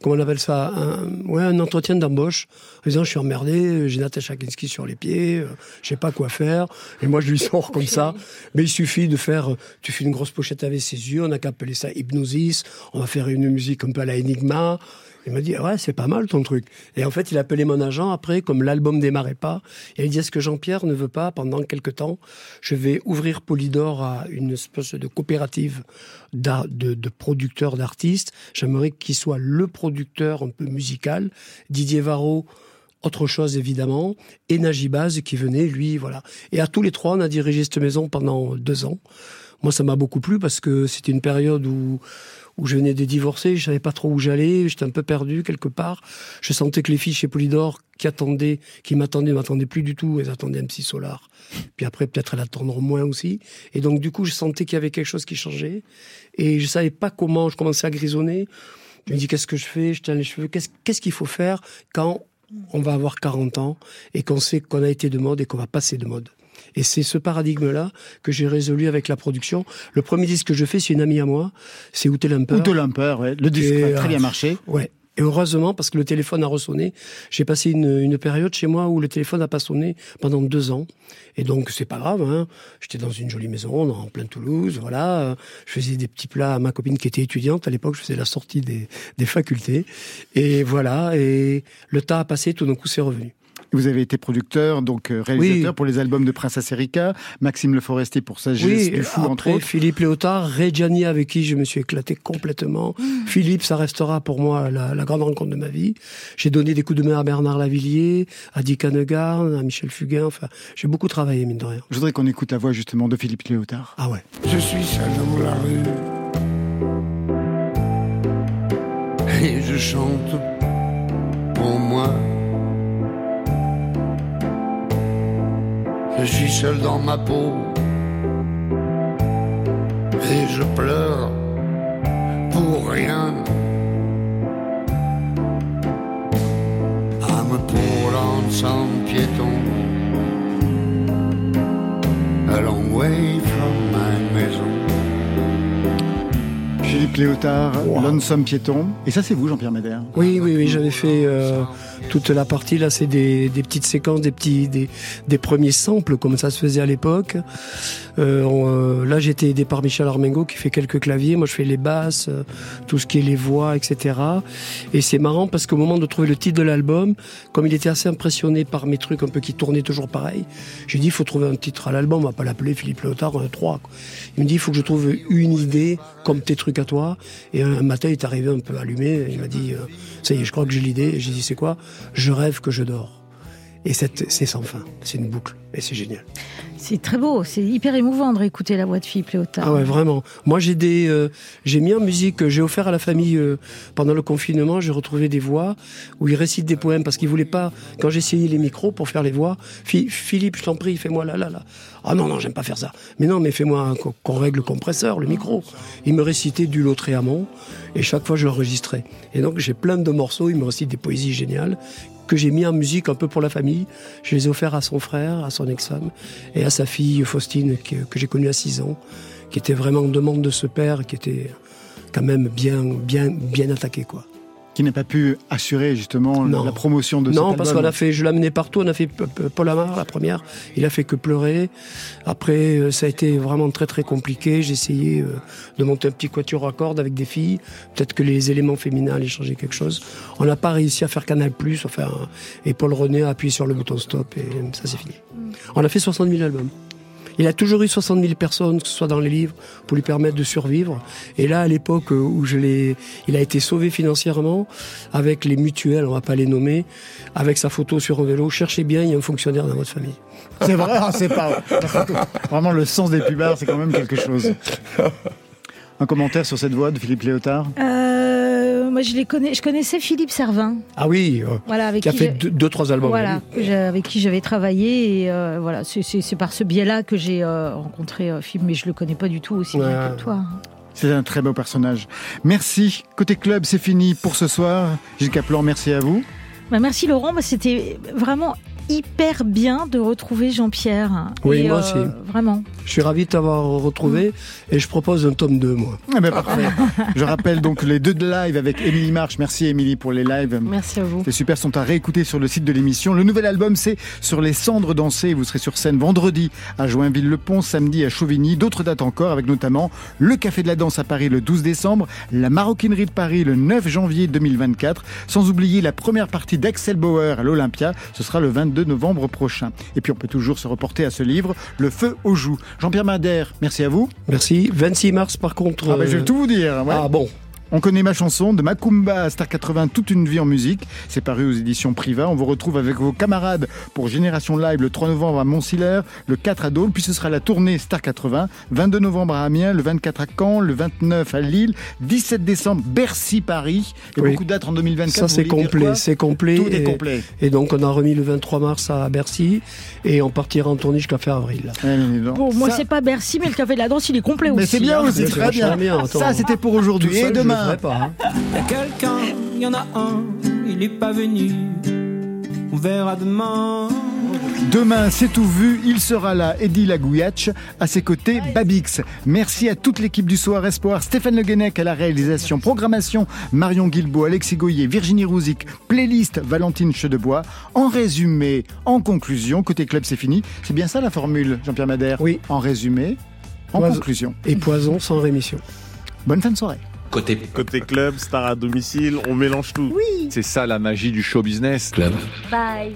comment on appelle ça, un, ouais, un entretien d'embauche. En disant, je suis emmerdé, j'ai Natacha Kinski sur les pieds, euh, je sais pas quoi faire. Et moi, je lui sors comme ça. Mais il suffit de faire, euh, tu fais une grosse pochette avec ses yeux, on a qu'à appeler ça hypnosis, on va faire une musique un peu à la Enigma. Il m'a dit, ouais, c'est pas mal ton truc. Et en fait, il a appelé mon agent après, comme l'album démarrait pas. Et il dit, est-ce que Jean-Pierre ne veut pas, pendant quelque temps, je vais ouvrir Polydor à une espèce de coopérative de, de producteurs d'artistes. J'aimerais qu'il soit le producteur un peu musical. Didier Varro, autre chose évidemment. Et Najibaz qui venait, lui, voilà. Et à tous les trois, on a dirigé cette maison pendant deux ans. Moi, ça m'a beaucoup plu parce que c'était une période où où je venais de divorcer, je savais pas trop où j'allais, j'étais un peu perdu quelque part. Je sentais que les filles chez Polydor qui attendaient, qui m'attendaient, m'attendaient plus du tout, elles attendaient MC Solar. Puis après, peut-être elles attendront moins aussi. Et donc, du coup, je sentais qu'il y avait quelque chose qui changeait. Et je savais pas comment, je commençais à grisonner. Je me dis, qu'est-ce que je fais? Je tiens les cheveux. Qu'est-ce, qu'il faut faire quand on va avoir 40 ans et qu'on sait qu'on a été de mode et qu'on va passer de mode? Et c'est ce paradigme-là que j'ai résolu avec la production. Le premier disque que je fais, c'est une amie à moi, c'est Ute Lamper. Ou de Lumper, ouais. le disque Et, a très euh, bien marché. Ouais. Et heureusement, parce que le téléphone a ressonné, j'ai passé une, une période chez moi où le téléphone n'a pas sonné pendant deux ans. Et donc, c'est pas grave, hein. J'étais dans une jolie maison, en plein Toulouse, voilà. Je faisais des petits plats à ma copine qui était étudiante. À l'époque, je faisais la sortie des, des facultés. Et voilà. Et le temps a passé, tout d'un coup, c'est revenu. Vous avez été producteur, donc euh, réalisateur Oui. pour les albums de Princesse Erika, Maxime Le Forestier pour Sagesse Oui, du Fou, entre autres. Philippe Léotard, Reggiani avec qui je me suis éclaté complètement. Mmh. Philippe, ça restera pour moi la, la grande rencontre de ma vie. J'ai donné des coups de main à Bernard Lavillier, à Dick Hanegarn, à Michel Fugain. Enfin, j'ai beaucoup travaillé, mine de rien. Je voudrais qu'on écoute la voix justement de Philippe Léotard. Ah ouais. Je suis seul dans la rue et je chante pour moi. Je suis seul dans ma peau et je pleure pour rien. I'm a poor lonesome piéton, a long way from my maison. Philippe Léotard, Lonesome Piéton. Et ça, c'est vous, Jean-Pierre Médère Oui, oui, oui, j'avais fait euh, toute la partie là, c'est des, des petites séquences, des petits, des, des premiers samples comme ça se faisait à l'époque. Euh, on, euh, là, j'étais aidé par Michel Armengo qui fait quelques claviers. Moi, je fais les basses, euh, tout ce qui est les voix, etc. Et c'est marrant parce qu'au moment de trouver le titre de l'album, comme il était assez impressionné par mes trucs un peu qui tournaient toujours pareil, j'ai dit il faut trouver un titre à l'album. On va pas l'appeler Philippe Léotard, on a trois. quoi. Il me dit il faut que je trouve une idée comme tes trucs à toi. Et un matin, il est arrivé un peu allumé. Il m'a dit euh, ça y est, je crois que j'ai l'idée. J'ai dit c'est quoi? Je rêve que je dors. Et c'est sans fin. C'est une boucle. Et c'est génial. C'est très beau, c'est hyper émouvant de réécouter la voix de Philippe Léotard. Ah ouais, vraiment. Moi, j'ai des, euh, j'ai mis en musique, j'ai offert à la famille euh, pendant le confinement. J'ai retrouvé des voix où ils récitent des poèmes parce qu'ils voulaient pas. Quand j'ai essayé les micros pour faire les voix, Phi- Philippe, je t'en prie, fais-moi là, là, là. Ah non, non, j'aime pas faire ça. Mais non, mais fais-moi qu'on règle le compresseur, le micro. Il me récitait du Lautréamont et chaque fois je l'enregistrais. Et donc j'ai plein de morceaux. Il me récite des poésies géniales que j'ai mis en musique un peu pour la famille. Je les ai offerts à son frère, à son ex-femme et à sa fille Faustine que, que j'ai connue à 6 ans, qui était vraiment en demande de ce père, qui était quand même bien, bien, bien attaqué, quoi. Qui n'a pas pu assurer justement Non. la promotion de non, cet parce album. qu'on a fait, je l'ai amené partout. On a fait Paul Amar, la première. Il a fait que pleurer. Après, euh, ça a été vraiment très très compliqué. J'ai essayé euh, de monter un petit quatuor à cordes avec des filles. Peut-être que les éléments féminins allaient changer quelque chose. On n'a pas réussi à faire Canal Plus. Enfin, et Paul René a appuyé sur le bouton stop et ça c'est fini. On a fait 60 000 albums. Il a toujours eu 60 000 personnes, que ce soit dans les livres, pour lui permettre de survivre. Et là, à l'époque où je l'ai, il a été sauvé financièrement avec les mutuelles, on va pas les nommer, avec sa photo sur un vélo. Cherchez bien, il y a un fonctionnaire dans votre famille. C'est vrai, ah, c'est pas. Vraiment, le sens des pubards, c'est quand même quelque chose. Un commentaire sur cette voix de Philippe Léotard? Euh, moi, je, les connais, je connaissais Philippe Servin. Ah oui, euh, Voilà, avec qui a qui fait deux, deux, trois albums. Voilà, avec qui j'avais travaillé et euh, voilà, c'est- par ce biais-là que j'ai euh, rencontré euh, Philippe, mais je le connais pas du tout aussi bien que toi. C'est un très beau personnage. Merci. Côté club, c'est fini pour ce soir. Gilles Caplan, merci à vous. Bah, merci Laurent, Bah, c'était vraiment hyper bien de retrouver Jean-Pierre. Oui, Et, moi euh, aussi. Vraiment. Je suis ravi de t'avoir retrouvé et je propose un tome 2, moi. Eh ben, parfait. Je rappelle donc les deux de live avec Émilie March. Merci Émilie pour les lives. Merci à vous. C'est super, sont à réécouter sur le site de l'émission. Le nouvel album, c'est Sur les cendres dansées. Vous serez sur scène vendredi à Joinville-le-Pont, samedi à Chauvigny. D'autres dates encore, avec notamment le Café de la Danse à Paris le 12 décembre, la Maroquinerie de Paris le 9 janvier 2024, sans oublier la première partie d'Axel Bauer à l'Olympia. Ce sera le 22 novembre prochain. Et puis on peut toujours se reporter à ce livre, Le Feu aux joues. Jean-Pierre Madère, merci à vous. Merci. 26 mars, par contre. Ah ben, je euh, vais tout vous dire. ouais. Ah bon. On connaît ma chanson de Macumba à Star 80, toute une vie en musique. C'est paru aux éditions Priva. On vous retrouve avec vos camarades pour Génération Live le 3 novembre à Montciller, le 4 à Dole, puis ce sera la tournée Star 80, 22 novembre à Amiens, le 24 à Caen, le 29 à Lille, 17 décembre Bercy-Paris. Et Oui. beaucoup de dates en 2024. Ça, c'est complet. C'est complet. Tout est et, complet. Et donc, on a remis le 23 mars à Bercy et on partira en tournée jusqu'à fin avril. Mais donc. Bon, moi, Ça- c'est pas Bercy, mais le Café de la Danse, il est complet mais aussi. c'est bien hein. aussi, Mais c'est très bien. bien. Ça, c'était pour aujourd'hui. Et je le demain, ferai pas. hein. Y a quelqu'un, y en a un, il est pas venu. On verra demain. Demain, c'est tout vu. Il sera là, Eddie Lagouiach. À ses côtés, Babix. Merci à toute l'équipe du Soir Espoir. Stéphane Le Guenec à la réalisation, programmation. Marion Guilbault, Alexis Goyer, Virginie Rouzic. Playlist, Valentine Chedebois. En résumé, en conclusion, côté club, c'est fini. C'est bien ça la formule, Jean-Pierre Madère? Oui. En résumé, en Poison. conclusion. Et Poison sans rémission. Bonne fin de soirée. Côté Côté club, star à domicile, on mélange tout. C'est ça la magie du show business. club. Bye.